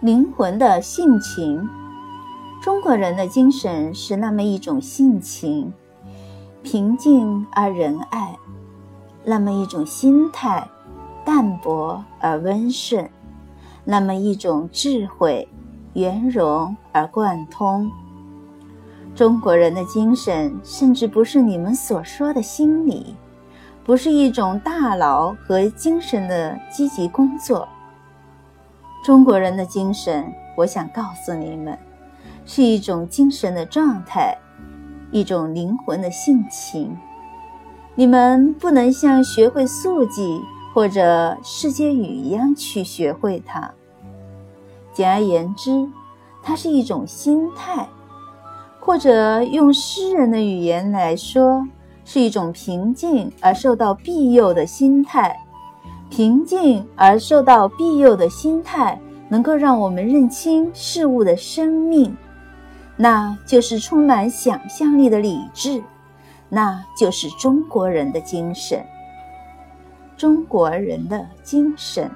灵魂的性情，中国人的精神是那么一种性情，平静而仁爱；那么一种心态，淡泊而温顺；那么一种智慧，圆融而贯通。中国人的精神，甚至不是你们所说的心理，不是一种大脑和精神的积极工作。中国人的精神，我想告诉你们，是一种精神的状态，一种灵魂的性情。你们不能像学会速记或者世界语一样去学会它。简而言之，它是一种心态，或者用诗人的语言来说，是一种平静而受到庇佑的心态。平静而受到庇佑的心态，能够让我们认清事物的生命，那就是充满想象力的理智，那就是中国人的精神。中国人的精神。